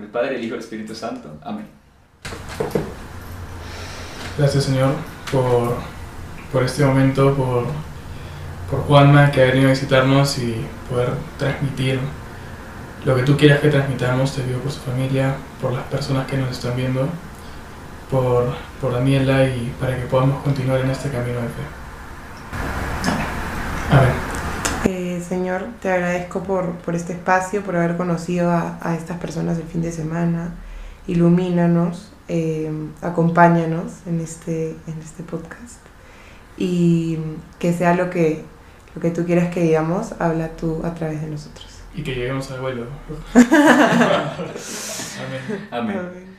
Nombre del Padre, el Hijo y el Espíritu Santo. Amén. Gracias Señor por, por este momento, por, por Juanma que ha venido a visitarnos y poder transmitir lo que tú quieras que transmitamos. Te pido por su familia, por las personas que nos están viendo, por, por Daniela y para que podamos continuar en este camino de fe. Amén. Eh, Señor, te agradezco por, por este espacio, por haber conocido a, a estas personas el fin de semana. Ilumínanos, eh, acompáñanos en este, en este podcast y que sea lo que, lo que tú quieras que digamos, habla tú a través de nosotros. Y que lleguemos al vuelo. Amén. Amén.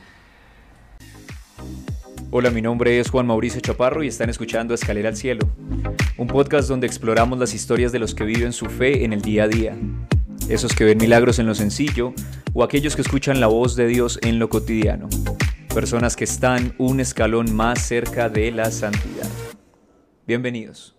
Hola, mi nombre es Juan Mauricio Chaparro y están escuchando Escalera al Cielo, un podcast donde exploramos las historias de los que viven su fe en el día a día, esos que ven milagros en lo sencillo o aquellos que escuchan la voz de Dios en lo cotidiano, personas que están un escalón más cerca de la santidad. Bienvenidos.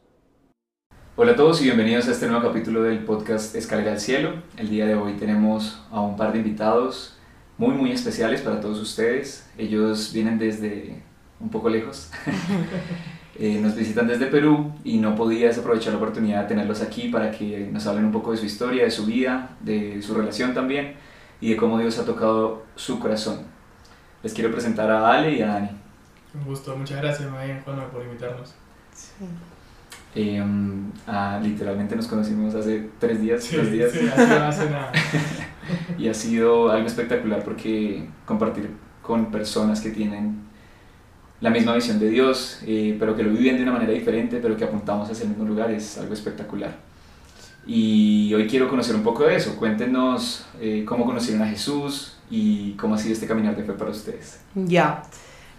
Hola a todos y bienvenidos a este nuevo capítulo del podcast Escalera al Cielo. El día de hoy tenemos a un par de invitados muy muy especiales para todos ustedes. Ellos vienen desde un poco lejos. Eh, nos visitan desde Perú y no podía desaprovechar la oportunidad de tenerlos aquí para que nos hablen un poco de su historia, de su vida, de su relación también y de cómo Dios ha tocado su corazón. Les quiero presentar a Ale y a Dani. Un gusto, muchas gracias María Juanma por invitarnos. Sí. Eh, ah, literalmente nos conocimos hace tres días, Sí, dos días. sí, hace, hace nada. y ha sido algo espectacular porque compartir con personas que tienen la misma visión de Dios, eh, pero que lo viven de una manera diferente, pero que apuntamos hacia el mismo lugar, es algo espectacular. Y hoy quiero conocer un poco de eso. Cuéntenos eh, cómo conocieron a Jesús y cómo ha sido este caminar de fe para ustedes. Ya.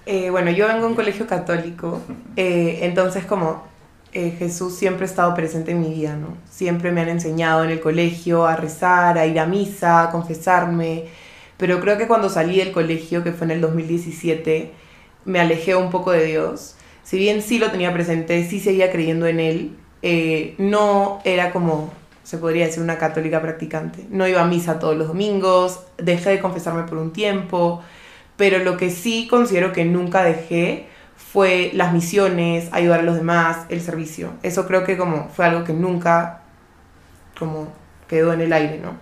Eh, bueno, yo vengo de un colegio católico, eh, entonces como eh, Jesús siempre ha estado presente en mi vida, ¿no? Siempre me han enseñado en el colegio a rezar, a ir a misa, a confesarme, pero creo que cuando salí del colegio, que fue en el 2017, me alejé un poco de Dios. Si bien sí lo tenía presente, sí seguía creyendo en Él, eh, no era como, se podría decir, una católica practicante. No iba a misa todos los domingos, dejé de confesarme por un tiempo, pero lo que sí considero que nunca dejé fue las misiones, ayudar a los demás, el servicio. Eso creo que como fue algo que nunca como quedó en el aire, ¿no?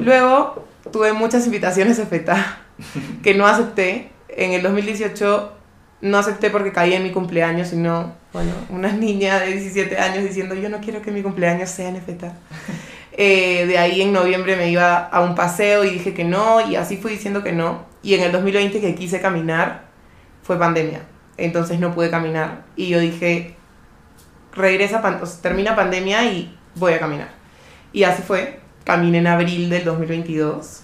Luego tuve muchas invitaciones a FETA que no acepté. En el 2018 no acepté porque caí en mi cumpleaños, sino, bueno, una niña de 17 años diciendo yo no quiero que mi cumpleaños sea en FETA. Eh, de ahí en noviembre me iba a un paseo y dije que no, y así fui diciendo que no. Y en el 2020 que quise caminar, fue pandemia. Entonces no pude caminar. Y yo dije, regresa, pan- o sea, termina pandemia y voy a caminar. Y así fue. Caminé en abril del 2022.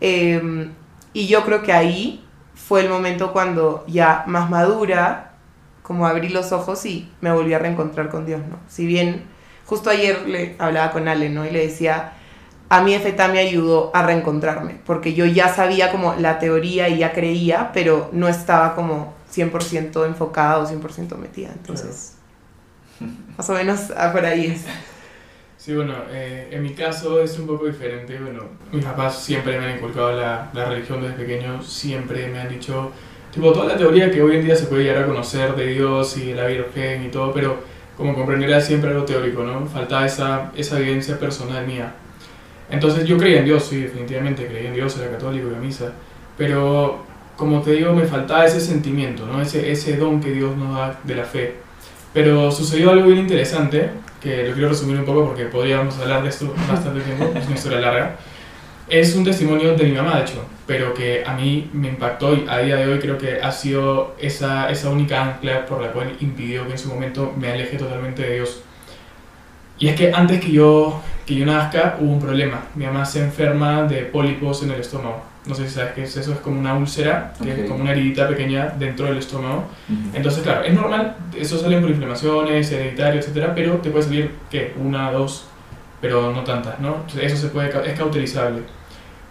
Eh, y yo creo que ahí fue el momento cuando ya más madura, como abrí los ojos y me volví a reencontrar con Dios, ¿no? Si bien justo ayer le hablaba con Ale, ¿no? Y le decía, a mí FETA me ayudó a reencontrarme, porque yo ya sabía como la teoría y ya creía, pero no estaba como 100% enfocada o 100% metida. Entonces, más o menos ah, por ahí es. Sí, bueno, eh, en mi caso es un poco diferente. Bueno, mis papás siempre me han inculcado la, la religión desde pequeño, siempre me han dicho, tipo, toda la teoría que hoy en día se puede llegar a conocer de Dios y de la Virgen y todo, pero como comprenderás siempre algo teórico, ¿no? Faltaba esa, esa vivencia personal mía. Entonces yo creía en Dios, sí, definitivamente creía en Dios, era católico, iba a misa, pero como te digo, me faltaba ese sentimiento, ¿no? Ese, ese don que Dios nos da de la fe. Pero sucedió algo bien interesante, que lo quiero resumir un poco porque podríamos hablar de esto bastante tiempo, es una historia larga. Es un testimonio de mi mamá, de hecho, pero que a mí me impactó y a día de hoy creo que ha sido esa, esa única ancla por la cual impidió que en su momento me aleje totalmente de Dios. Y es que antes que yo, que yo nazca hubo un problema. Mi mamá se enferma de pólipos en el estómago. No sé si sabes qué es eso, es como una úlcera, que es como una heridita pequeña dentro del estómago. Entonces, claro, es normal, eso sale por inflamaciones, hereditario, etcétera, pero te puede salir, ¿qué? Una, dos, pero no tantas, ¿no? Entonces, Eso se puede, es cauterizable.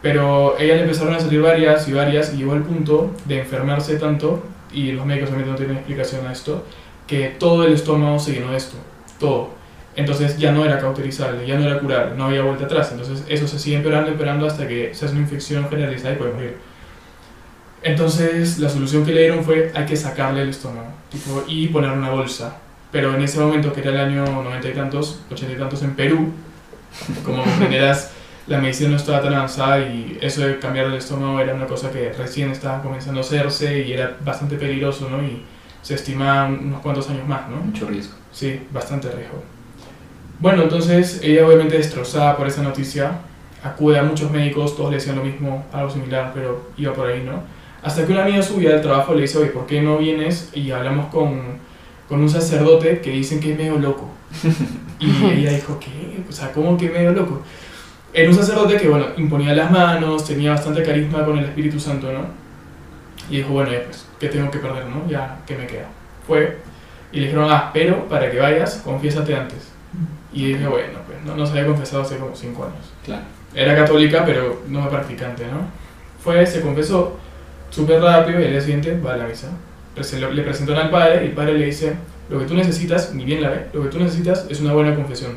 Pero ella le empezaron a salir varias y varias y llegó al punto de enfermarse tanto, y los médicos obviamente no tienen explicación a esto, que todo el estómago se llenó de esto, todo. Entonces ya no era cauterizable, ya no era curable, no había vuelta atrás. Entonces eso se sigue empeorando, empeorando hasta que se hace una infección generalizada y puede morir. Entonces la solución que le dieron fue hay que sacarle el estómago tipo, y poner una bolsa. Pero en ese momento, que era el año 90 y tantos, 80 y tantos en Perú, como comprenderás, la medicina no estaba tan avanzada y eso de cambiar el estómago era una cosa que recién estaba comenzando a hacerse y era bastante peligroso, ¿no? Y se estimaba unos cuantos años más, ¿no? Mucho riesgo. Sí, bastante riesgo. Bueno, entonces ella obviamente destrozada por esa noticia, acude a muchos médicos, todos le decían lo mismo, algo similar, pero iba por ahí, ¿no? Hasta que una amiga suya del trabajo le dice, oye, ¿por qué no vienes y hablamos con, con un sacerdote que dicen que es medio loco? Y ella dijo, ¿qué? O sea, ¿cómo que medio loco? Era un sacerdote que, bueno, imponía las manos, tenía bastante carisma con el Espíritu Santo, ¿no? Y dijo, bueno, ya pues, ¿qué tengo que perder, no? Ya, ¿qué me queda? Fue y le dijeron, ah, pero para que vayas, confiésate antes. Y dije, bueno, pues no, no se había confesado hace como 5 años. Claro. Era católica, pero no practicante, ¿no? Fue, se confesó súper rápido y al día siguiente va a la misa. Se lo- le presentaron al padre y el padre le dice, lo que tú necesitas, ni bien la ve, lo que tú necesitas es una buena confesión.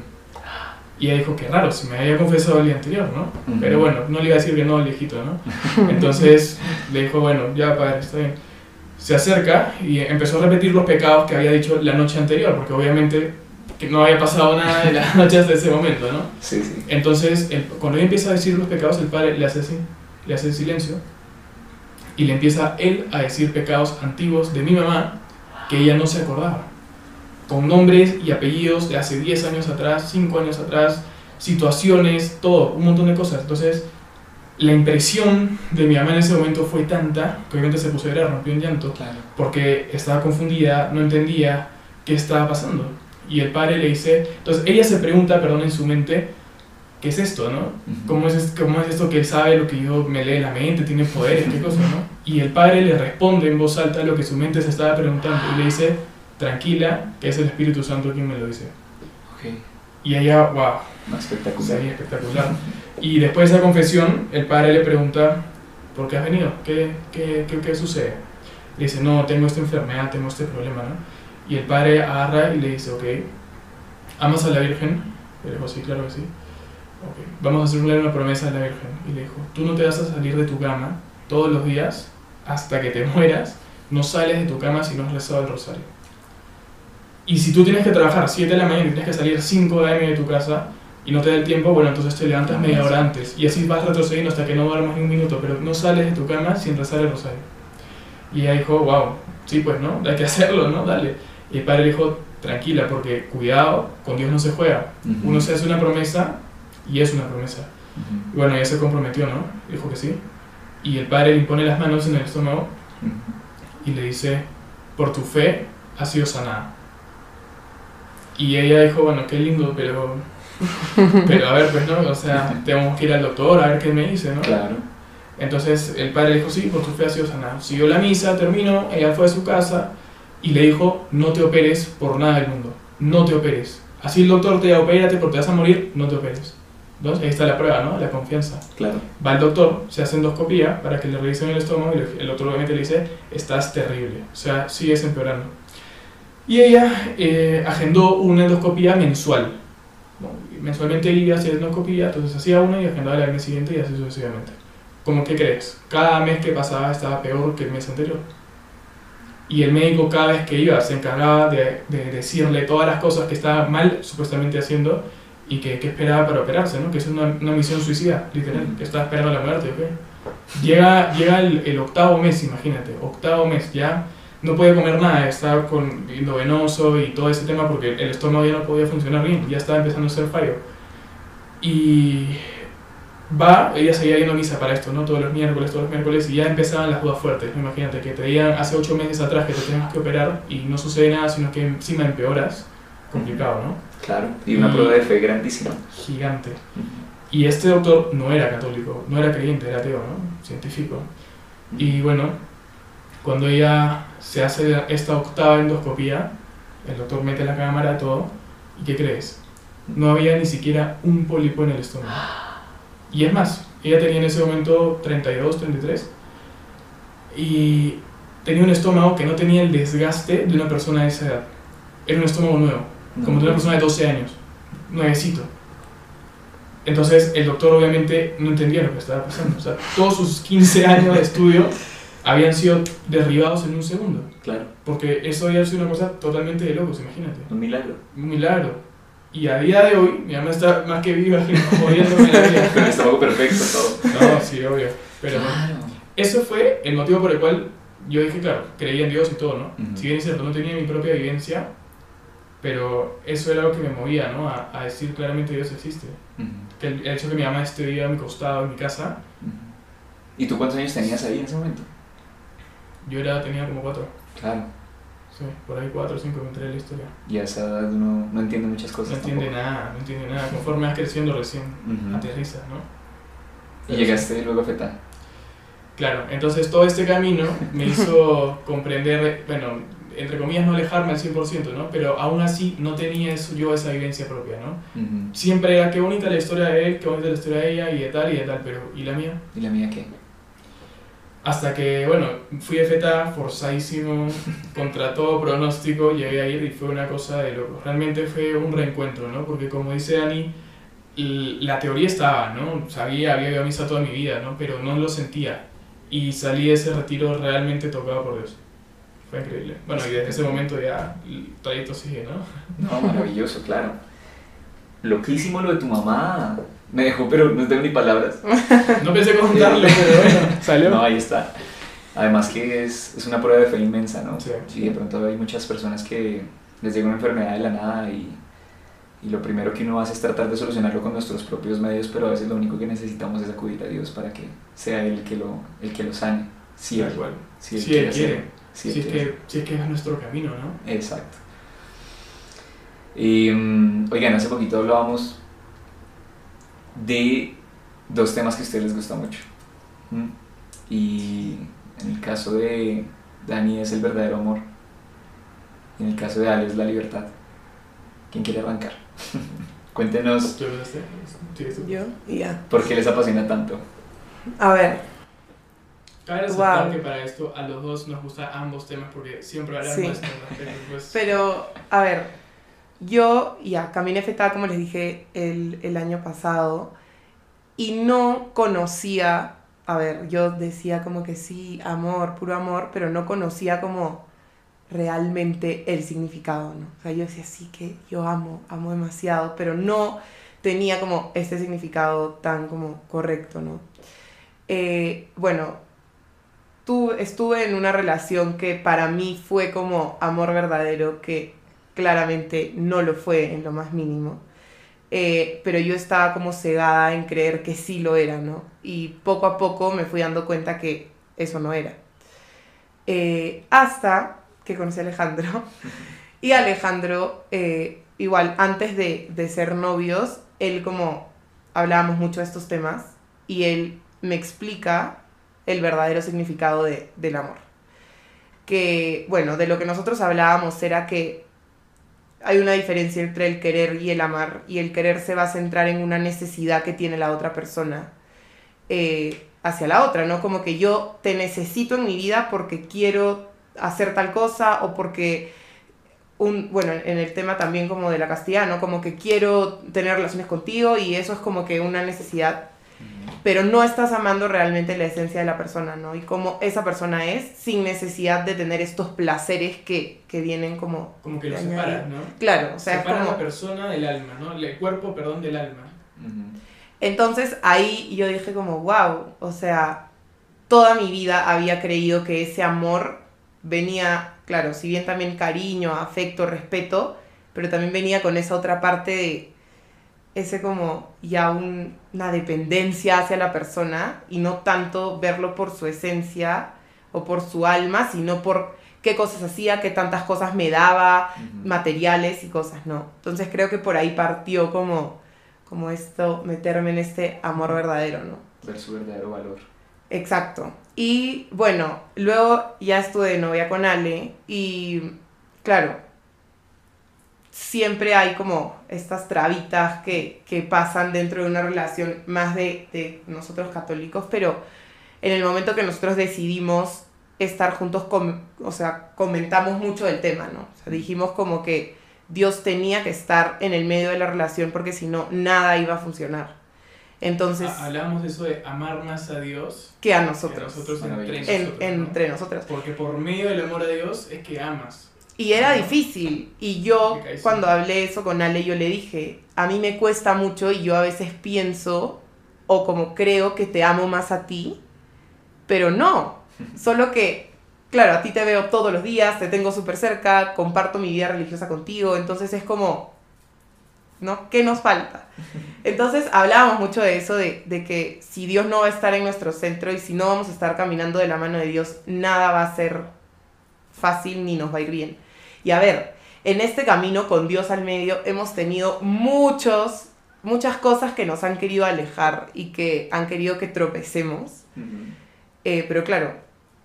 Y ella dijo, qué raro, si me había confesado el día anterior, ¿no? Ujú. Pero bueno, no le iba a decir que no al viejito, ¿no? Entonces le dijo, bueno, ya padre, está bien. Se acerca y empezó a repetir los pecados que había dicho la noche anterior, porque obviamente que no había pasado nada de la noche hasta ese momento, ¿no? Sí, sí. Entonces, el- cuando ella empieza a decir los pecados, el padre le hace así, le hace silencio y le empieza él a decir pecados antiguos de mi mamá que ella no se acordaba, con nombres y apellidos de hace 10 años atrás, 5 años atrás, situaciones, todo, un montón de cosas. Entonces, la impresión de mi mamá en ese momento fue tanta que obviamente se puso a llorar, rompió en llanto Claro. porque estaba confundida, no entendía qué estaba pasando. Y el padre le dice, entonces ella se pregunta, perdón, en su mente, ¿qué es esto, no? ¿Cómo es, ¿Cómo es esto que él sabe lo que yo me lee la mente, tiene poderes, qué cosa, no? Y el padre le responde en voz alta lo que su mente se estaba preguntando y le dice, tranquila, que es el Espíritu Santo quien me lo dice. Ok. Y ella, wow, Espectacular. sería espectacular. Y después de esa confesión, el padre le pregunta, ¿por qué has venido? ¿Qué, qué, qué, qué sucede? Le dice, no, tengo esta enfermedad, tengo este problema, ¿no? Y el padre agarra y le dice, ok, ¿amas a la Virgen? Le dijo, sí, claro que sí. Ok, vamos a hacerle una promesa a la Virgen. Y le dijo, tú no te vas a salir de tu cama todos los días hasta que te mueras, no sales de tu cama si no has rezado el rosario. Y si tú tienes que trabajar 7 de la mañana y tienes que salir 5 de de tu casa y no te da el tiempo, bueno, entonces te levantas media hora antes. Y así vas retrocediendo hasta que no duermas ni un minuto, pero no sales de tu cama sin rezar el rosario. Y ella dijo, wow, sí, pues, ¿no? Hay que hacerlo, ¿no? Dale. Y el padre le dijo, tranquila, porque cuidado, con Dios no se juega. Ujú. Uno se hace una promesa y es una promesa. Y bueno, ella se comprometió, ¿no? Dijo que sí. Y el padre le impone las manos en el estómago y le dice, por tu fe has sido sanada. Y ella dijo, bueno, qué lindo, pero... Pero a ver, pues no, o sea, tenemos que ir al doctor a ver qué me dice, ¿no? Claro. Entonces el padre dijo, sí, por tu fe has sido sanada. Siguió la misa, terminó, ella fue a su casa y le dijo, no te operes por nada del mundo, no te operes. Así el doctor te diga, opérate porque te vas a morir, no te operes. Entonces ahí está la prueba, ¿no? La confianza. Claro. Va el doctor, se hace endoscopía para que le revisen el estómago y el doctor obviamente le dice, estás terrible, o sea, sigues empeorando. Y ella eh, agendó una endoscopía mensual. Mensualmente iba a hacer endoscopía, entonces hacía una y agendaba el mes siguiente y así sucesivamente. ¿Cómo que crees? Cada mes que pasaba estaba peor que el mes anterior. Y el médico cada vez que iba se encargaba de, de decirle todas las cosas que estaba mal supuestamente haciendo y que, que esperaba para operarse, ¿no? Que es una, una misión suicida, literal, que estaba esperando la muerte, ¿ok? Llega, llega el, el octavo mes, imagínate, octavo mes, ya no podía comer nada, estaba con endovenoso y todo ese tema porque el estómago ya no podía funcionar bien, ya estaba empezando a ser fallo. Y va, ella seguía yendo a misa para esto, ¿no? Todos los miércoles, todos los miércoles, y ya empezaban las dudas fuertes, ¿no? imagínate, que te digan hace ocho meses atrás que te tenías que operar y no sucede nada, sino que encima empeoras, complicado, ¿no? Claro. Y una Y- prueba de fe grandísima. Gigante. Ujú. Y este doctor no era católico, no era creyente, era ateo, ¿no? Científico. Y bueno, cuando ella se hace esta octava endoscopía, el doctor mete la cámara, todo, ¿y qué crees? No había ni siquiera un pólipo en el estómago. Y es más, ella tenía en ese momento 32, 33, y tenía un estómago que no tenía el desgaste de una persona de esa edad. Era un estómago nuevo, como de una persona de 12 años. nuevecito. Entonces el doctor obviamente no entendía lo que estaba pasando. O sea, todos sus 15 años de estudio habían sido derribados en un segundo. Claro, Porque eso había sido una cosa totalmente de locos, imagínate. un milagro. Un milagro. Y a día de hoy, mi mamá está más que viva, jodiéndome la Con el vida. estómago perfecto, todo. No, sí, obvio. Pero Claro. eso fue el motivo por el cual yo dije, claro, creía en Dios y todo, ¿no? Ujú. Si bien es cierto, no tenía mi propia vivencia, pero eso era lo que me movía, ¿no? A, a decir claramente Dios existe. Ujú, Que el, el hecho de que mi mamá esté viva a mi costado, en mi casa, ujú. ¿Y tú cuántos años tenías ahí en ese momento? yo era, tenía como cuatro, Claro. Sí, por ahí cuatro o cinco me enteré de la historia. Y a esa edad uno no entiende muchas No cosas entiende tampoco. nada, no entiende nada. Conforme vas creciendo recién Ujú. aterriza, ¿no? Y llegaste luego a FETA. Claro, entonces todo este camino me hizo comprender, bueno, entre comillas no alejarme al 100%, ¿no? Pero aún así no tenía eso, yo esa vivencia propia, ¿no? Ujú. Siempre era qué bonita la historia de él, qué bonita la historia de ella y de tal y de tal, pero ¿y la mía? ¿Y la mía qué? Hasta que, bueno, fui de feta forzadísimo, contra todo pronóstico, llegué a ir y fue una cosa de loco. Realmente fue un reencuentro, ¿no? Porque como dice Dani, la teoría estaba, ¿no? Sabía, había ido a misa toda mi vida, ¿no? Pero no lo sentía. Y salí de ese retiro realmente tocado por Dios. Fue increíble. Bueno, y desde ese momento ya el trayecto sigue, ¿no? No, maravilloso, claro. Loquísimo lo de tu mamá. Me dejó, pero no tengo ni palabras. No pensé contarlo, pero bueno, salió. No, ahí está. Además que es, es una prueba de fe inmensa, ¿no? Sí. de pronto hay muchas personas que les llega una enfermedad de la nada y, y lo primero que uno hace es tratar de solucionarlo con nuestros propios medios, pero a veces lo único que necesitamos es acudir a Dios para que sea Él el que lo, el que lo sane. Si Tal Él, cual. si él Si Él hacerlo. quiere. Si Él Si es, quiere que, si es que es nuestro camino, ¿no? Exacto. Y, mm, oigan, hace poquito hablábamos de dos temas que a ustedes les gusta mucho. ¿Mm? Y en el caso de Dani es el verdadero amor. Y en el caso de Ale es la libertad. ¿Quién quiere arrancar? Cuéntenos. Yo, y ya. por qué les apasiona tanto. A ver, Cabe resaltar Wow. que para esto a los dos nos gustan ambos temas porque siempre hablamos Sí. de respecto, pues, pero, a ver, yo ya caminé fetada, como les dije, el, el año pasado y no conocía, a ver, yo decía como que sí, amor, puro amor, pero no conocía como realmente el significado, ¿no? O sea, yo decía sí que yo amo, amo demasiado, pero no tenía como este significado tan como correcto, ¿no? Eh, bueno, tu- estuve en una relación que para mí fue como amor verdadero, que claramente no lo fue en lo más mínimo. Eh, pero yo estaba como cegada en creer que sí lo era, ¿no? Y poco a poco me fui dando cuenta que eso no era. Eh, hasta que conocí a Alejandro. Y Alejandro, eh, igual, antes de, de ser novios, él como hablábamos mucho de estos temas y él me explica el verdadero significado de- del amor. Que, bueno, de lo que nosotros hablábamos era que hay una diferencia entre el querer y el amar, y el querer se va a centrar en una necesidad que tiene la otra persona eh, hacia la otra, ¿no? Como que yo te necesito en mi vida porque quiero hacer tal cosa o porque un, bueno, en el tema también como de la castidad, ¿no? Como que quiero tener relaciones contigo y eso es como que una necesidad pero no estás amando realmente la esencia de la persona, ¿no? Y cómo esa persona es sin necesidad de tener estos placeres que, que vienen como... como que lo separan, ¿no? Claro, o sea, es Separan como... la persona del alma, ¿no? El cuerpo, perdón, del alma. Entonces ahí yo dije como, wow, o sea, toda mi vida había creído que ese amor venía, claro, si bien también cariño, afecto, respeto, pero también venía con esa otra parte de ese como ya un- una dependencia hacia la persona y no tanto verlo por su esencia o por su alma, sino por qué cosas hacía, qué tantas cosas me daba, materiales y cosas, ¿no? Entonces creo que por ahí partió como, como esto, meterme en este amor verdadero, ¿no? Ver su verdadero valor. Exacto. Y bueno, luego ya estuve de novia con Ale y claro, siempre hay como estas trabitas que, que pasan dentro de una relación más de, de nosotros católicos, pero en el momento que nosotros decidimos estar juntos, com- o sea, comentamos mucho del tema, ¿no? O sea, dijimos como que Dios tenía que estar en el medio de la relación porque si no, nada iba a funcionar. Entonces, Ha- Hablábamos de eso de amar más a Dios que a que a nosotros, nosotros entre Maravilloso. en- nosotros. ¿no? entre nosotras. Porque por medio del amor a Dios es que amas. Y era difícil. Y yo, cuando hablé eso con Ale, yo le dije, a mí me cuesta mucho y yo a veces pienso o como creo que te amo más a ti, pero no. Solo que, claro, a ti te veo todos los días, te tengo súper cerca, comparto mi vida religiosa contigo, entonces es como, ¿no? ¿Qué nos falta? Entonces hablábamos mucho de eso, de, de que si Dios no va a estar en nuestro centro y si no vamos a estar caminando de la mano de Dios, nada va a ser fácil ni nos va a ir bien. Y a ver, en este camino con Dios al medio hemos tenido muchos, muchas cosas que nos han querido alejar y que han querido que tropecemos. Eh, pero claro,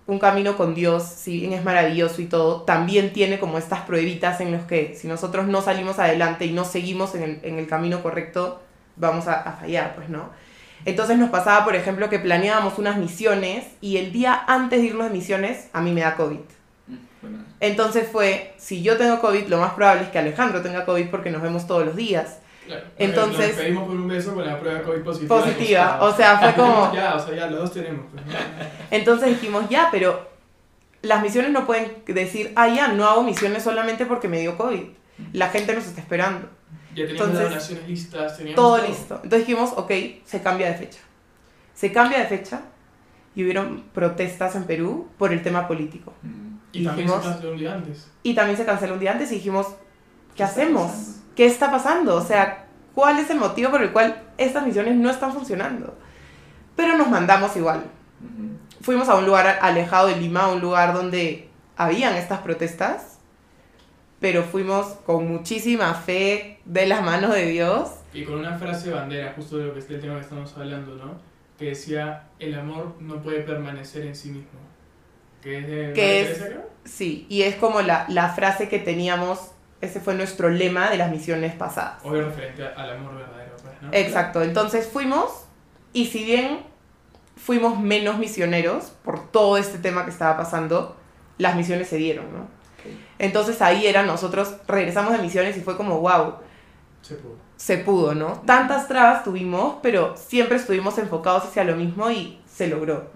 un camino con Dios, si bien es maravilloso y todo, también tiene como estas pruebitas en los que si nosotros no salimos adelante y no seguimos en el, en el camino correcto, vamos a, a fallar, pues, ¿no? Entonces nos pasaba, por ejemplo, que planeábamos unas misiones y el día antes de irnos de misiones, a mí me da COVID. Bueno, Entonces fue, si yo tengo COVID, lo más probable es que Alejandro tenga COVID porque nos vemos todos los días. Claro. Entonces- Nos despedimos con un beso con la prueba COVID positiva. Positiva, o sea, fue como... Ya, o sea, ya, los dos tenemos. Pues. Entonces dijimos, ya, pero las misiones no pueden decir, ah, ya, no hago misiones solamente porque me dio COVID. La gente nos está esperando. Ya teníamos Entonces, las donaciones listas, teníamos Todo listo. Entonces dijimos, ok, se cambia de fecha. Se cambia de fecha y hubieron protestas en Perú por el tema político. Y también se dijimos- canceló un día antes. Y también se canceló un día antes y dijimos, ¿qué ¿Qué hacemos? pasando? ¿Qué está pasando? O sea, ¿cuál es el motivo por el cual estas misiones no están funcionando? Pero nos mandamos igual. Fuimos a un lugar alejado de Lima, a un lugar donde habían estas protestas, pero fuimos con muchísima fe de las manos de Dios. Y con una frase bandera, justo de lo que es el tema que estamos hablando, ¿no? Que decía, el amor no puede permanecer en sí mismo. Que es de... Que es-? Sí, y es como la, la frase que teníamos, ese fue nuestro lema de las misiones pasadas. Obvio referente al amor verdadero, pues, ¿no? Exacto, entonces fuimos y si bien fuimos menos misioneros por todo este tema que estaba pasando, las misiones se dieron, ¿no? Entonces ahí era nosotros, regresamos de misiones y fue como, wow, Se pudo. se pudo, ¿no? Tantas trabas tuvimos, pero siempre estuvimos enfocados hacia lo mismo y se logró.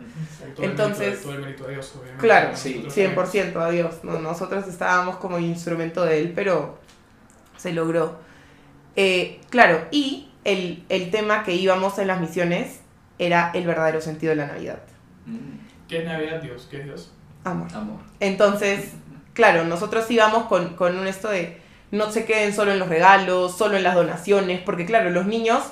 Todo el Entonces- mérito de- todo el mérito de Dios, obviamente. Claro, Nosotros sí, 100% a Dios, ¿no? Nosotros estábamos como instrumento de Él, pero se logró. Eh, claro, y el, el tema que íbamos en las misiones era el verdadero sentido de la Navidad. Mm, ¿Qué es Navidad, Dios? ¿Qué es Dios? Amor. Amor. Entonces, claro, nosotros íbamos con, con un esto de no se queden solo en los regalos, solo en las donaciones, porque claro, los niños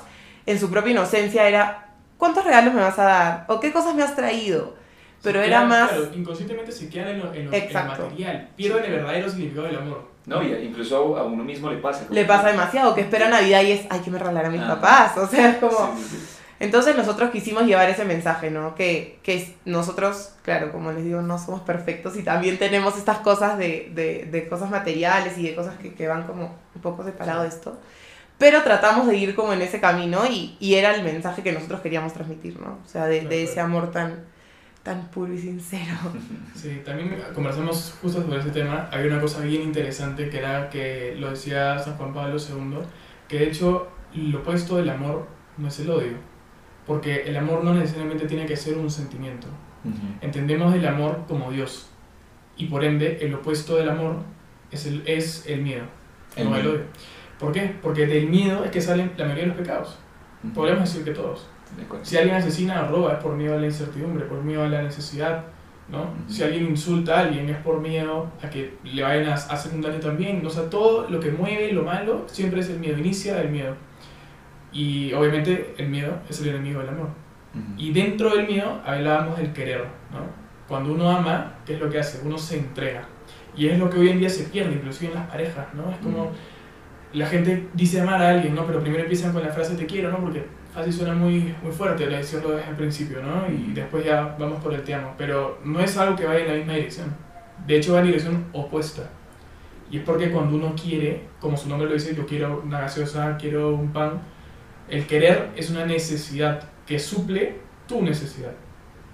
en su propia inocencia era, ¿cuántos regalos me vas a dar? ¿O qué cosas me has traído? Pero Se era quedan- más... Claro, inconscientemente se quedan en lo, en lo, en Exacto. material. Pierden el verdadero significado del amor. No, y incluso a uno mismo le pasa. Le pasa demasiado, que espera Navidad y es, ay, que me regalar a mis Ajá. papás, o sea, es como... Sí, sí. Entonces nosotros quisimos llevar ese mensaje, ¿no? Que, que nosotros, claro, como les digo, no somos perfectos y también tenemos estas cosas de, de, de cosas materiales y de cosas que, que van como un poco separado de esto. Pero tratamos de ir como en ese camino y, y era el mensaje que nosotros queríamos transmitir, ¿no? O sea, de, de ese amor tan, tan puro y sincero. Sí, también conversamos justo sobre ese tema. Había una cosa bien interesante que era que lo decía San Juan Pablo II, que de hecho lo opuesto del amor no es el odio. Porque el amor no necesariamente tiene que ser un sentimiento. Entendemos el amor como Dios. Y por ende, el opuesto del amor es el, es el miedo, El no el miedo. odio. ¿Por qué? Porque del miedo es que salen la mayoría de los pecados. Podríamos decir que todos. Si alguien asesina o roba es por miedo a la incertidumbre, por miedo a la necesidad, ¿no? Si alguien insulta a alguien es por miedo a que le vayan a hacer un daño también. O sea, todo lo que mueve lo malo siempre es el miedo, inicia el miedo. Y obviamente el miedo es el enemigo del amor. Y dentro del miedo hablábamos del querer, ¿no? Cuando uno ama, ¿qué es lo que hace? Uno se entrega. Y es lo que hoy en día se pierde, inclusive en las parejas, ¿no? Es como. La gente dice amar a alguien, ¿no? Pero primero empiezan con la frase te quiero, ¿no? Porque fácil suena muy, muy fuerte la decirlo desde el principio, ¿no? Y después ya vamos por el te amo. Pero no es algo que vaya en la misma dirección. De hecho va en dirección opuesta. Y es porque cuando uno quiere, como su nombre lo dice, yo quiero una gaseosa, quiero un pan, el querer es una necesidad que suple tu necesidad.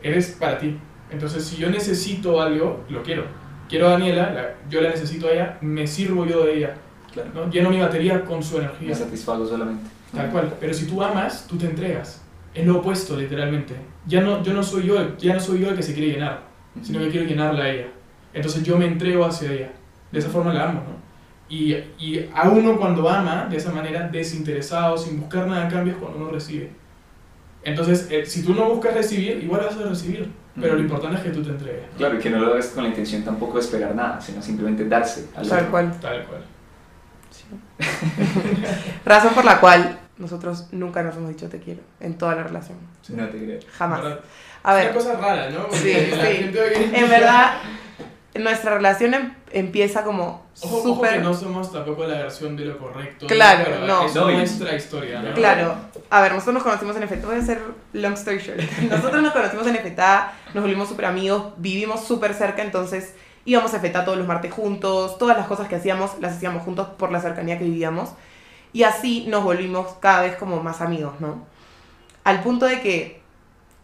Eres para ti. Entonces, si yo necesito algo, lo quiero. Quiero a Daniela, la- yo la necesito a ella, me sirvo yo de ella. Claro. ¿no? Lleno mi batería con su Me energía. satisfago solamente. Tal cual. Pero si tú amas, tú te entregas. Es lo opuesto, literalmente. Ya no, yo no soy yo, el- ya no soy yo el que se quiere llenar, sino que quiero llenarla a ella. Entonces yo me entrego hacia ella. De esa forma la amo, ¿no? Y, y a uno cuando ama, de esa manera, desinteresado, sin buscar nada a cambio, es cuando uno recibe. Entonces, eh, si tú no buscas recibir, igual vas a recibir. Pero lo importante es que tú te entregues. ¿no? Claro, y que no lo hagas con la intención tampoco de esperar nada, sino simplemente darse al Tal otro. cual. Tal cual. Razón por la cual nosotros nunca nos hemos dicho te quiero en toda la relación. No te creo. Jamás. ¿Verdad? A Es ver, una cosa rara, ¿no? Porque Sí, la sí. gente en verdad, nuestra relación em- empieza como Ojo, ojo que súper... no somos tampoco la versión de lo correcto. Claro, pero no. Es No, nuestra historia, ¿no? Claro, a ver, nosotros nos conocimos en FTA, voy a hacer long story short. Nosotros nos conocimos en FTA, nos volvimos súper amigos, vivimos súper cerca, entonces íbamos a FTA todos los martes juntos, todas las cosas que hacíamos las hacíamos juntos por la cercanía que vivíamos. Y así nos volvimos cada vez como más amigos, ¿no? Al punto de que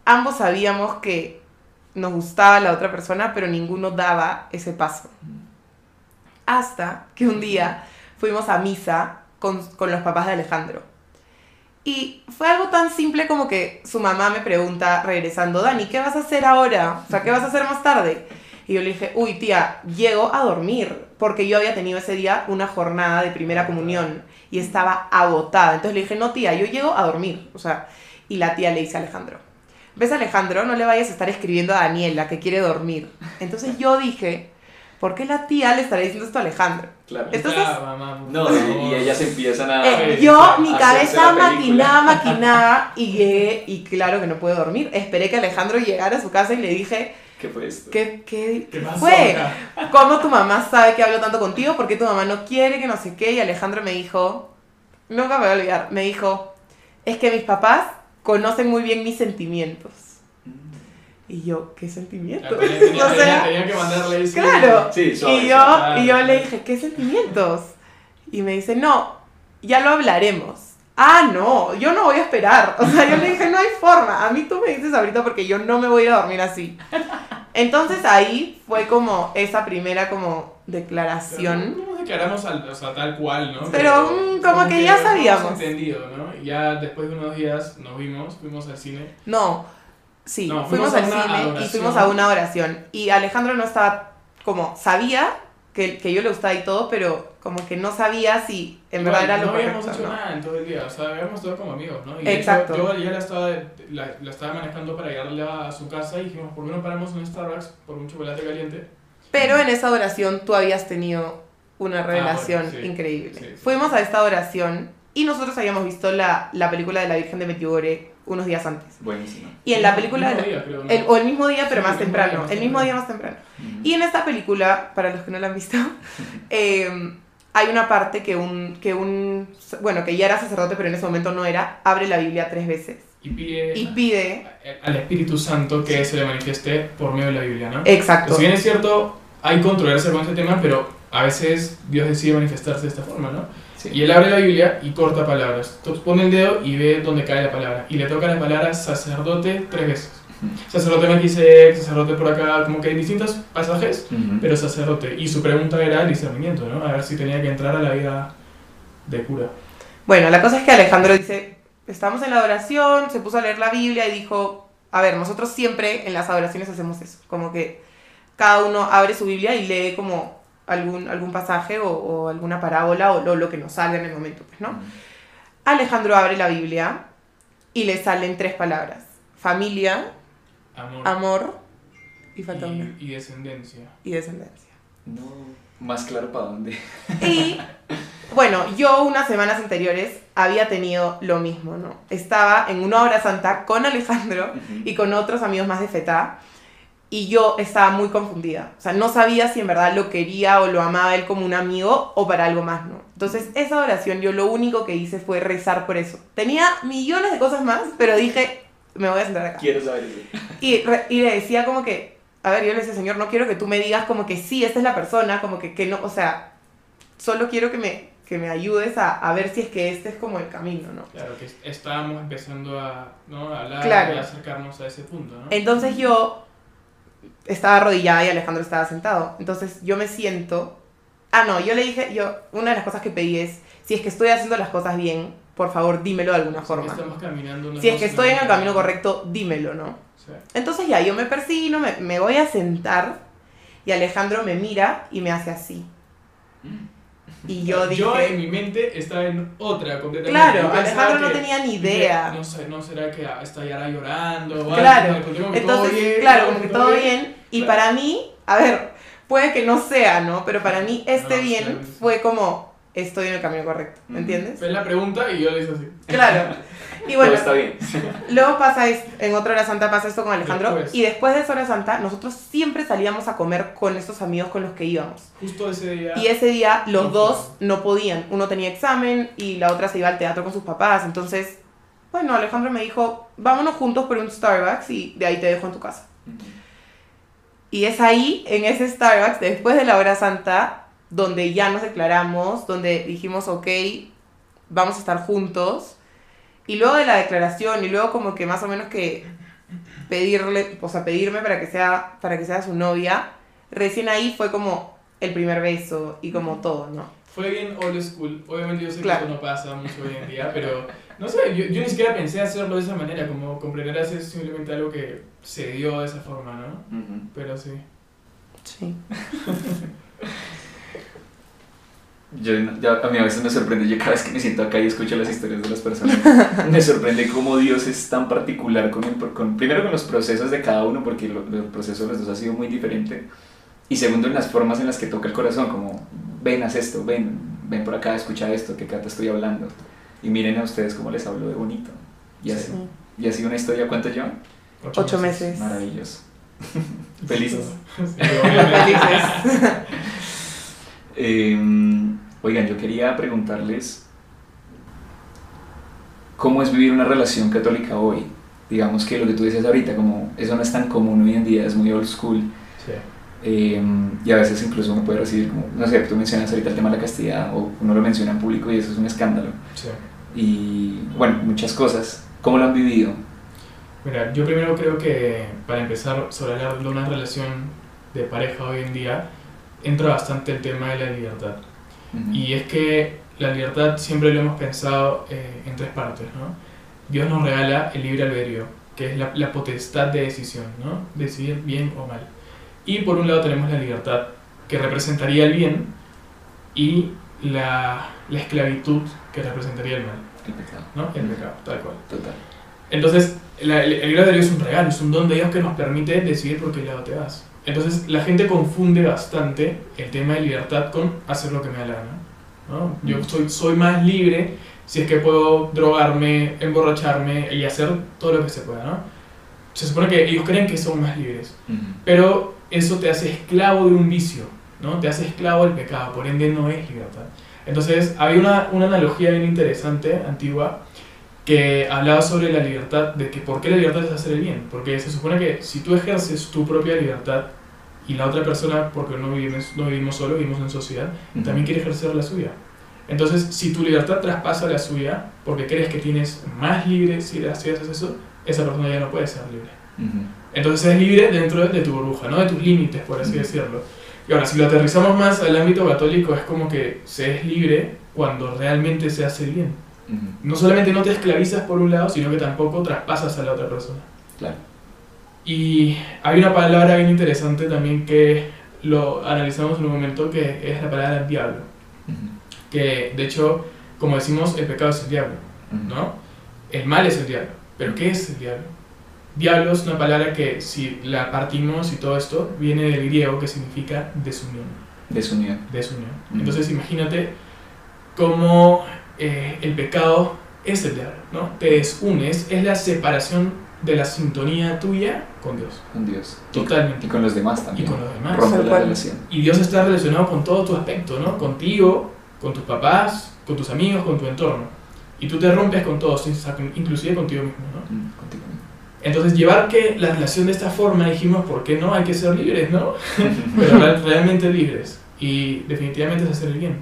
ambos sabíamos que nos gustaba la otra persona, pero ninguno daba ese paso. Hasta que un día fuimos a misa con, con los papás de Alejandro. Y fue algo tan simple como que su mamá me pregunta regresando, Dani, ¿qué vas a hacer ahora? O sea, ¿qué vas a hacer más tarde? Y yo le dije, uy, tía, llego a dormir, porque yo había tenido ese día una jornada de primera comunión y estaba agotada. Entonces le dije, no, tía, yo llego a dormir. O sea, y la tía le dice a Alejandro, ¿ves Alejandro? No le vayas a estar escribiendo a Daniela que quiere dormir. Entonces yo dije, ¿por qué la tía le estará diciendo esto a Alejandro? Claro. Entonces- Ya, mamá, No, favor. y, ellas empiezan a... Eh, yo, mi cabeza maquinaba, maquinaba y llegué y claro que no pude dormir. Esperé que Alejandro llegara a su casa y le dije, ¿Qué fue esto? ¿qué, qué, ¿Qué fue? ¿Cómo tu mamá sabe que hablo tanto contigo? ¿Por qué tu mamá no quiere que no sé qué? Y Alejandro me dijo, nunca me voy a olvidar, me dijo, es que mis papás conocen muy bien mis sentimientos. Y yo, ¿qué sentimientos? tenía, tenía- O sea, tenía- tenía que mandarle eso. Claro. Sí, suave, Y yo, y yo le dije, ¿qué sentimientos? Y me dice, no, ya lo hablaremos. Ah, no, yo no voy a esperar. O sea, yo le dije, no hay forma. A mí tú me dices ahorita porque yo no me voy a ir a dormir así. Entonces ahí fue como esa primera como declaración. No nos declaramos al, o sea, tal cual, ¿no? Pero, mm, como que ya sabíamos. entendido, ¿no? Ya después de unos días nos vimos, fuimos al cine. No, sí, No, fuimos, al cine y fuimos a una oración. Y Alejandro no estaba como, sabía que, que yo le gustaba y todo, pero como que no sabía si en Igual, verdad era lo no habíamos correcto. hecho ¿no? nada en todo el día, o sea, habíamos estado como amigos, ¿no? Y Exacto. yo ya la estaba, la, la estaba manejando para llevarla a su casa y dijimos, ¿por qué no paramos en Starbucks por un chocolate caliente? Pero en esa oración tú habías tenido una revelación Ah, bueno, sí. increíble. Sí, sí. Fuimos a esta oración y nosotros habíamos visto la, la película de la Virgen de Medjugorje unos días antes. Buenísimo. Y en la El película... de mismo día, creo, ¿no? el- o el mismo día, pero Sí, más el temprano. más el mismo temprano. día más temprano. Ujú. Y en esta película, para los que no la han visto, eh, hay una parte que un, que un, bueno, que ya era sacerdote, pero en ese momento no era, abre la Biblia tres veces Y pide y pide, al Espíritu Santo que se le manifieste por medio de la Biblia, ¿no? exacto, Si bien es cierto, hay controversia con este tema, pero a veces Dios decide manifestarse de esta forma, ¿no? Sí. Y él abre la Biblia y corta palabras. Entonces pone el dedo y ve dónde cae la palabra. Y le toca la palabra sacerdote tres veces. Sacerdote Melquisedec, sacerdote por acá, como que en distintos pasajes, Ujú. pero sacerdote. Y su pregunta era el discernimiento, ¿no? A ver si tenía que entrar a la vida de cura. Bueno, la cosa es que Alejandro dice, estamos en la adoración, se puso a leer la Biblia y dijo, a ver, nosotros siempre en las adoraciones hacemos eso, como que cada uno abre su Biblia y lee como algún, algún pasaje o, o alguna parábola o lo, lo que nos salga en el momento, pues, ¿no? Alejandro abre la Biblia y le salen tres palabras, familia, Amor amor y falta una, y, y descendencia. y descendencia. No, más claro para dónde. Y bueno, yo unas semanas anteriores había tenido lo mismo, ¿no? Estaba en una hora santa con Alejandro y con otros amigos más de FETA y yo estaba muy confundida. O sea, no sabía si en verdad lo quería o lo amaba él como un amigo o para algo más, ¿no? Entonces, esa oración yo lo único que hice fue rezar por eso. Tenía millones de cosas más, pero dije, me voy a sentar acá. Quiero saber. Y, re- y le decía como que, a ver, yo le decía, Señor, no quiero que tú me digas como que sí, esta es la persona, como que, que no, o sea, solo quiero que me, que me ayudes a, a ver si es que este es como el camino, ¿no? Claro, que estábamos empezando a, ¿no? a hablar Claro. y a acercarnos a ese punto, ¿no? Entonces yo estaba arrodillada y Alejandro estaba sentado. Entonces yo me siento Ah, no, yo le dije, yo, una de las cosas que pedí es, si es que estoy haciendo las cosas bien, por favor, dímelo de alguna forma. Si es que estoy en el camino correcto, dímelo, ¿no? Sí. Entonces ya, yo me persigno, me, me voy a sentar y Alejandro me mira y me hace así. Y yo dije... Yo en mi mente estaba en otra completamente. Claro, Alejandro no que- tenía ni idea. No sé, no será que estará llorando o algo, Claro, como Entonces, bien, claro, como que todo bien. Y Claro. para mí, a ver, puede que no sea, ¿no? Pero para mí este No, bien claro, fue como, estoy en el camino correcto, ¿me entiendes? Fue la pregunta y yo le hice así. Claro. Y bueno, está bien. luego pasa esto, en otra hora santa pasa esto con Alejandro. Después. Y después de esa hora santa, nosotros siempre salíamos a comer con estos amigos con los que íbamos. Justo ese día. Y ese día los No dos no podían. Uno tenía examen y la otra se iba al teatro con sus papás. Entonces, bueno, Alejandro me dijo, vámonos juntos por un Starbucks y de ahí te dejo en tu casa. Y es ahí, en ese Starbucks, después de la hora santa, donde ya nos declaramos, donde dijimos, ok, vamos a estar juntos. Y luego de la declaración, y luego como que más o menos que pedirle, o sea, pedirme para que sea, para que sea su novia, recién ahí fue como el primer beso y como todo, ¿no? Fue bien old school. Obviamente yo sé Claro. que eso no pasa mucho hoy en día, pero no sé, yo, yo ni siquiera pensé hacerlo de esa manera, como comprenderás es simplemente algo que se dio de esa forma, ¿no? Ujú. Pero sí. Sí. Yo, ya, a mí a veces me sorprende, yo cada vez que me siento acá y escucho las historias de las personas, me sorprende cómo Dios es tan particular con, el, con primero con los procesos de cada uno, porque lo- el proceso de los dos ha sido muy diferente, y segundo en las formas en las que toca el corazón, como ven, haz esto, ven, ven por acá, escucha esto, que acá te estoy hablando, y miren a ustedes cómo les hablo de bonito. Y así, Sí. y así una historia, ¿cuánto llevan? Ocho meses. Maravilloso. Felices. Sí. Felices. Eh, oigan, yo quería preguntarles cómo es vivir una relación católica hoy. Digamos que lo que tú dices ahorita, como eso no es tan común hoy en día, es muy old school. Sí. eh, y a veces incluso uno puede recibir, como, no sé, tú mencionas ahorita el tema de la castidad, o uno lo menciona en público y eso es un escándalo. Sí. Y bueno, muchas cosas. ¿Cómo lo han vivido? Mira, yo primero creo que para empezar sobre hablar de una relación de pareja hoy en día, entra bastante el tema de la libertad. Ujú. Y es que la libertad siempre lo hemos pensado eh, en tres partes, ¿no? Dios nos regala el libre albedrío, que es la, la potestad de decisión, ¿no? Decidir bien o mal. Y por un lado tenemos la libertad, que representaría el bien, y la, la esclavitud, que representaría el mal, El pecado, ¿no? El pecado, tal cual. total. Entonces, la- el, el libre albedrío es un regalo, es un don de Dios que nos permite decidir por qué lado te vas. Entonces, la gente confunde bastante el tema de libertad con hacer lo que me da la gana. ¿no? Yo soy, soy más libre si es que puedo drogarme, emborracharme y hacer todo lo que se pueda. ¿no? Se supone que ellos creen que son más libres, pero eso te hace esclavo de un vicio, ¿no? te hace esclavo del pecado, por ende no es libertad. Entonces, había una, una analogía bien interesante, antigua, que hablaba sobre la libertad, de que por qué la libertad es hacer el bien. Porque se supone que si tú ejerces tu propia libertad y la otra persona, porque no vivimos, no vivimos solo, vivimos en sociedad, también quiere ejercer la suya. Entonces, si tu libertad traspasa la suya, porque crees que tienes más libre si haces eso, esa persona ya no puede ser libre. Entonces es libre dentro de, de tu burbuja, no de tus límites, por así Ujú. decirlo. Y ahora, si lo aterrizamos más al ámbito católico, es como que se es libre cuando realmente se hace el No solamente no te esclavizas por un lado, sino que tampoco traspasas a la otra persona. Claro. Y hay una palabra bien interesante también que lo analizamos en un momento, que es la palabra diablo. Que de hecho, como decimos, el pecado es el diablo. ¿no? El mal es el diablo. ¿Pero qué es el diablo? Diablo es una palabra que si la partimos y todo esto, viene del griego que significa desunión. Desunión. desunión. Entonces imagínate cómo eh, el pecado es el diablo, ¿no? Te desunes, es la separación de la sintonía tuya con Dios. con Dios. Totalmente. Y con los demás Y también. con los demás. Rompe la relación. Y Dios está relacionado con todo tu aspecto, ¿no? Contigo, con tus papás, con tus amigos, con tu entorno. Y tú te rompes con todos, inclusive contigo mismo, ¿no? Mm, contigo mismo. Entonces, llevar que la relación de esta forma, dijimos, ¿por qué no? Hay que ser libres, ¿no? Pero real- realmente libres. Y definitivamente es hacer el bien.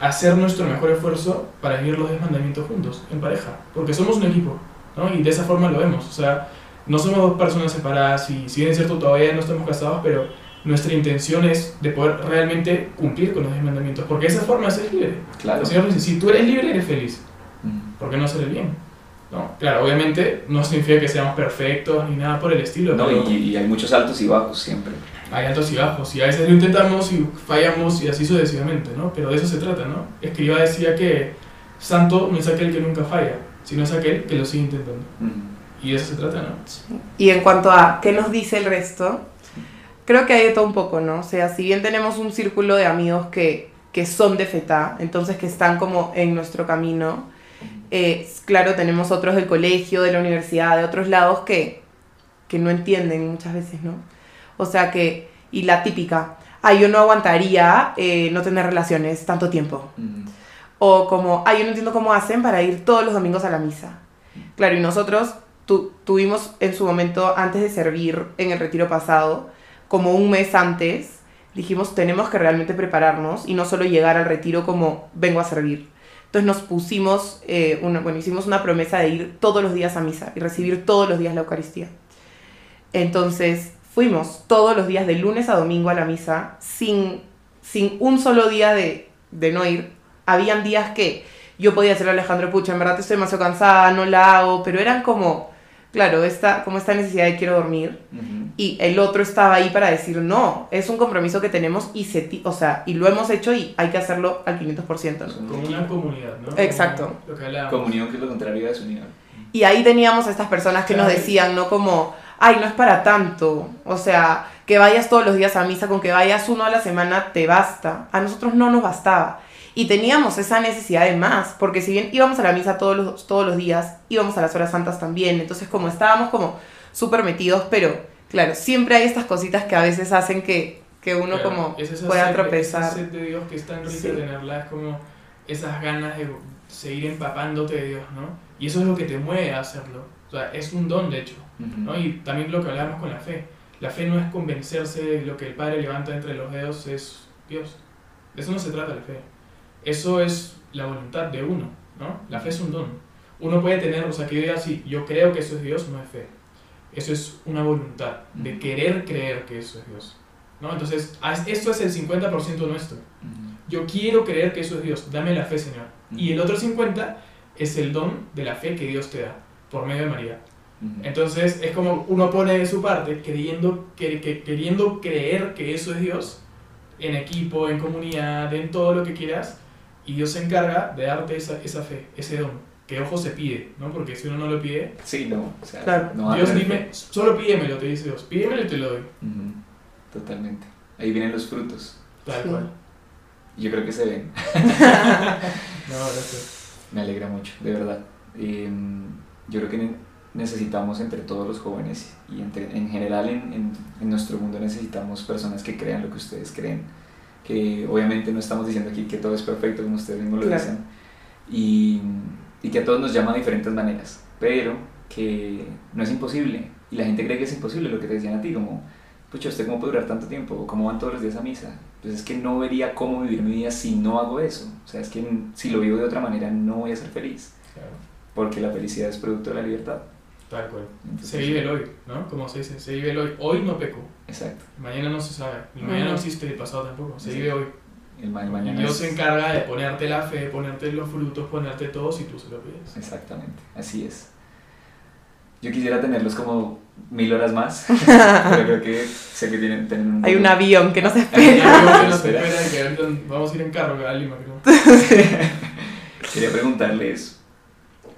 Hacer nuestro mejor esfuerzo para vivir los 10 mandamientos juntos, en pareja. Porque somos un equipo, ¿no? Y de esa forma lo vemos. O sea, no somos dos personas separadas y si bien es cierto todavía no estamos casados, pero nuestra intención es de poder realmente cumplir con los diez mandamientos, porque esa forma es libre. Claro. El Señor dice, si tú eres libre, eres feliz. Mm. ¿Por qué no hacer el bien? ¿No? Claro, obviamente no significa que seamos perfectos ni nada por el estilo, No, pero y, y hay muchos altos y bajos siempre. Hay altos y bajos, y a veces lo intentamos y fallamos y así sucesivamente, ¿no? Pero de eso se trata, ¿no? Escriba decía que santo no es aquel que nunca falla, sino es aquel que lo sigue intentando. Mm. Y de eso se trata, ¿no? Y en cuanto a qué nos dice el resto, creo que hay de todo un poco, ¿no? O sea, si bien tenemos un círculo de amigos que, que son de FETA, entonces que están como en nuestro camino, eh, claro, tenemos otros del colegio, de la universidad, de otros lados que, que no entienden muchas veces, ¿no? O sea que, y la típica, ay, yo no aguantaría eh, no tener relaciones tanto tiempo. Mm. O como, ay, yo no entiendo cómo hacen para ir todos los domingos a la misa. Claro, y nosotros tu- tuvimos en su momento, antes de servir en el retiro pasado, como un mes antes, dijimos, tenemos que realmente prepararnos y no solo llegar al retiro como vengo a servir. Entonces nos pusimos, eh, una, bueno, hicimos una promesa de ir todos los días a misa y recibir todos los días la Eucaristía. Entonces fuimos todos los días de lunes a domingo a la misa sin, sin un solo día de, de no ir. Habían días que yo podía hacer Alejandro Pucha, en verdad estoy demasiado cansada, no la hago, pero eran como, claro, esta, como esta necesidad de quiero dormir. Ujú. Y el otro estaba ahí para decir, no, es un compromiso que tenemos y, se o sea, y lo hemos hecho y hay que hacerlo al 500%. ¿no? Como una comunidad, ¿no? Exacto. Como Lo que. Comunión, que es lo contrario de desunión. Y ahí teníamos a estas personas que nos Claro. decían, ¿no? Como, ay, no es para tanto. O sea, que vayas todos los días a misa, con que vayas uno a la semana te basta. A nosotros no nos bastaba. Y teníamos esa necesidad de más, porque si bien íbamos a la misa todos los, todos los días, íbamos a las horas santas también. Entonces, como estábamos como súper metidos, pero claro, siempre hay estas cositas que a veces hacen que, que uno Claro, como es pueda sed- tropezar. Esa sed de Dios que es tan rica Sí. tenerla, es como esas ganas de seguir empapándote de Dios, ¿no? Y eso es lo que te mueve a hacerlo. O sea, es un don, de hecho. ¿no? Y también lo que hablábamos con la fe. La fe no es convencerse de lo que el Padre levanta entre los dedos es Dios. De eso no se trata la fe. Eso es la voluntad de uno, ¿no? La fe es un don. Uno puede tener, o sea, que yo diga así, yo creo que eso es Dios, no es fe. Eso es una voluntad, de querer creer que eso es Dios. ¿no? Entonces, haz- esto es el 50% nuestro. Yo quiero creer que eso es Dios, dame la fe, Señor. Y el otro 50% es el don de la fe que Dios te da, por medio de María. Entonces, es como uno pone de su parte, queriendo, que- que- queriendo creer que eso es Dios, en equipo, en comunidad, en todo lo que quieras, y Dios se encarga de darte esa, esa fe, ese don, que ojo se pide, ¿no? Porque si uno no lo pide, Sí, no. O sea, Claro. no Dios dime, solo pídemelo, te dice Dios, pídemelo y te lo doy. Ujú. Totalmente. Ahí vienen los frutos. tal Sí. cual. Yo creo que se ven. No, gracias. Me alegra mucho, de verdad. Eh, yo creo que ne- necesitamos entre todos los jóvenes y entre- en general en, en- en nuestro mundo necesitamos personas que crean lo que ustedes creen. Que obviamente no estamos diciendo aquí que todo es perfecto como ustedes mismos lo Claro. dicen. Y, y que a todos nos llama de diferentes maneras. Pero que no es imposible. Y la gente cree que es imposible lo que te decían a ti, como, pucha, ¿usted cómo puede durar tanto tiempo? ¿O ¿Cómo van todos los días a misa? Pues es que no vería cómo vivir mi vida si no hago eso. O sea, es que si lo vivo de otra manera no voy a ser feliz. Claro, Porque la felicidad es producto de la libertad. tal cual. Entonces, Se vive el hoy, ¿no? Como se dice, se vive el hoy. Hoy no peco, Exacto. mañana no se sabe, y mañana no existe el pasado tampoco, se Sí. vive hoy. El ma- mañana Dios es- se encarga de ponerte la fe, ponerte los frutos, ponerte todo si tú se lo pides. Exactamente, así es. Yo quisiera tenerlos como mil horas más, pero creo que sé que tienen, tienen un... Hay un avión que nos espera. algo que nos Espera. que vamos a ir en carro a Lima, creo. Quería preguntarles,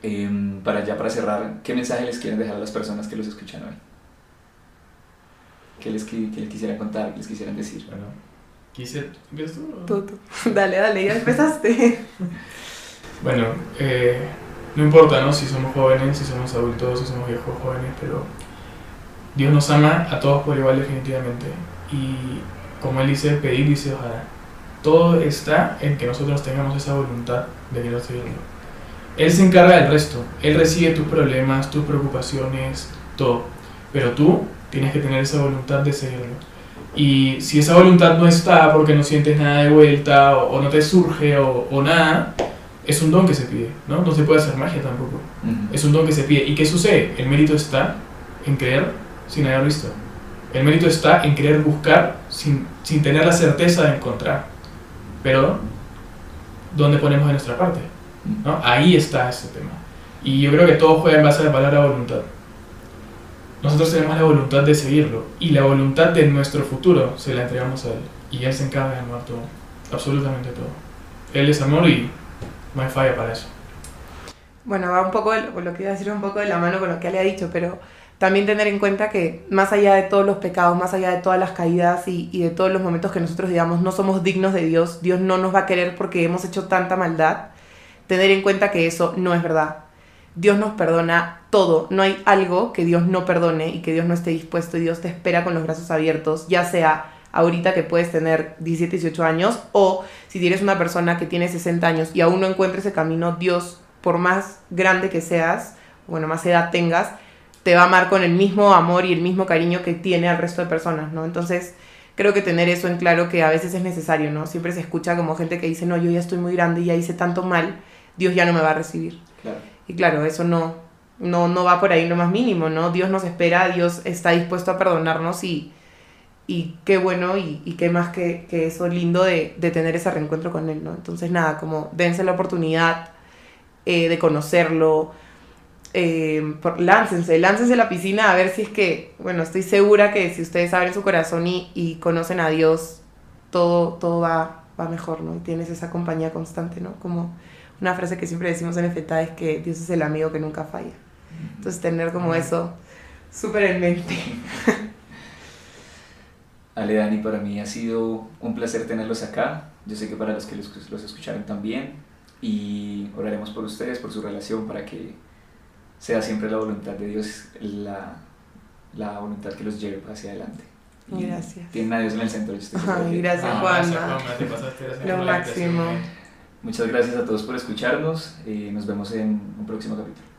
em, para ya para cerrar, ¿qué mensaje les quieren dejar a las personas que los escuchan hoy? ¿Qué les, qui- qué les quisieran contar, qué les quisieran decir? Bueno, quise... ¿Empiezas tú? o? Tú, tú. Dale, dale, ya empezaste. Bueno, eh, no importa, ¿no? Si somos jóvenes, si somos adultos, si somos viejos jóvenes, pero Dios nos ama a todos por igual definitivamente. Y como Él dice, pedir os hará. Todo está en que nosotros tengamos esa voluntad de querer seguirlo. Él se encarga del resto. Él recibe tus problemas, tus preocupaciones, todo. Pero tú tienes que tener esa voluntad de seguirlo. Y si esa voluntad no está porque no sientes nada de vuelta o, o no te surge o, o nada, es un don que se pide, ¿no? No se puede hacer magia tampoco. Es un don que se pide. ¿Y qué sucede? El mérito está en creer sin haber visto. El mérito está en querer buscar sin, sin tener la certeza de encontrar. Pero, ¿dónde ponemos de nuestra parte? Ahí está ese tema. Y yo creo que todo juega en base a la palabra voluntad. Nosotros tenemos la voluntad de seguirlo y la voluntad de nuestro futuro se la entregamos a Él. Y Él se encarga de amar todo, absolutamente todo. Él es amor y no hay falla para eso. Bueno, va un poco, lo que iba a decir un poco de la mano con lo que le ha dicho, pero también tener en cuenta que más allá de todos los pecados, más allá de todas las caídas y, de todos los momentos que nosotros digamos no somos dignos de Dios, Dios no nos va a querer porque hemos hecho tanta maldad, tener en cuenta que eso no es verdad. Dios nos perdona todo, no hay algo que Dios no perdone y que Dios no esté dispuesto y Dios te espera con los brazos abiertos, ya sea ahorita que puedes tener 17, 18 años o si tienes una persona que tiene 60 años y aún no encuentra ese camino, Dios, por más grande que seas, bueno, más edad tengas, te va a amar con el mismo amor y el mismo cariño que tiene al resto de personas, ¿no? Entonces, creo que tener eso en claro que a veces es necesario, ¿no? Siempre se escucha como gente que dice, no, yo ya estoy muy grande y ya hice tanto mal, Dios ya no me va a recibir. Claro. Y claro, eso no, no, no va por ahí lo más mínimo, ¿no? Dios nos espera, Dios está dispuesto a perdonarnos y, y qué bueno y, y qué más que, que eso lindo de, de, tener ese reencuentro con Él, ¿no? Entonces, nada, como dense la oportunidad eh, de conocerlo, eh, por, láncense, láncense a la piscina a ver si es que, bueno, estoy segura que si ustedes abren su corazón y, y conocen a Dios, todo, todo va, va mejor, ¿no? Y tienes esa compañía constante, ¿no? Como una frase que siempre decimos en FETA es que Dios es el amigo que nunca falla. Entonces tener como eso súper en mente. Ale, Dani, para mí ha sido un placer tenerlos acá. Yo sé que para los que los, los escucharon también. Y oraremos por ustedes, por su relación, para que sea siempre la voluntad de Dios la, la voluntad que los lleve hacia adelante. Y gracias. Tienen a Dios en el centro. Yo estoy Ay, gracias, Ah, te pasaste, gracias Lo máximo. Muchas gracias a todos por escucharnos y nos vemos en un próximo capítulo.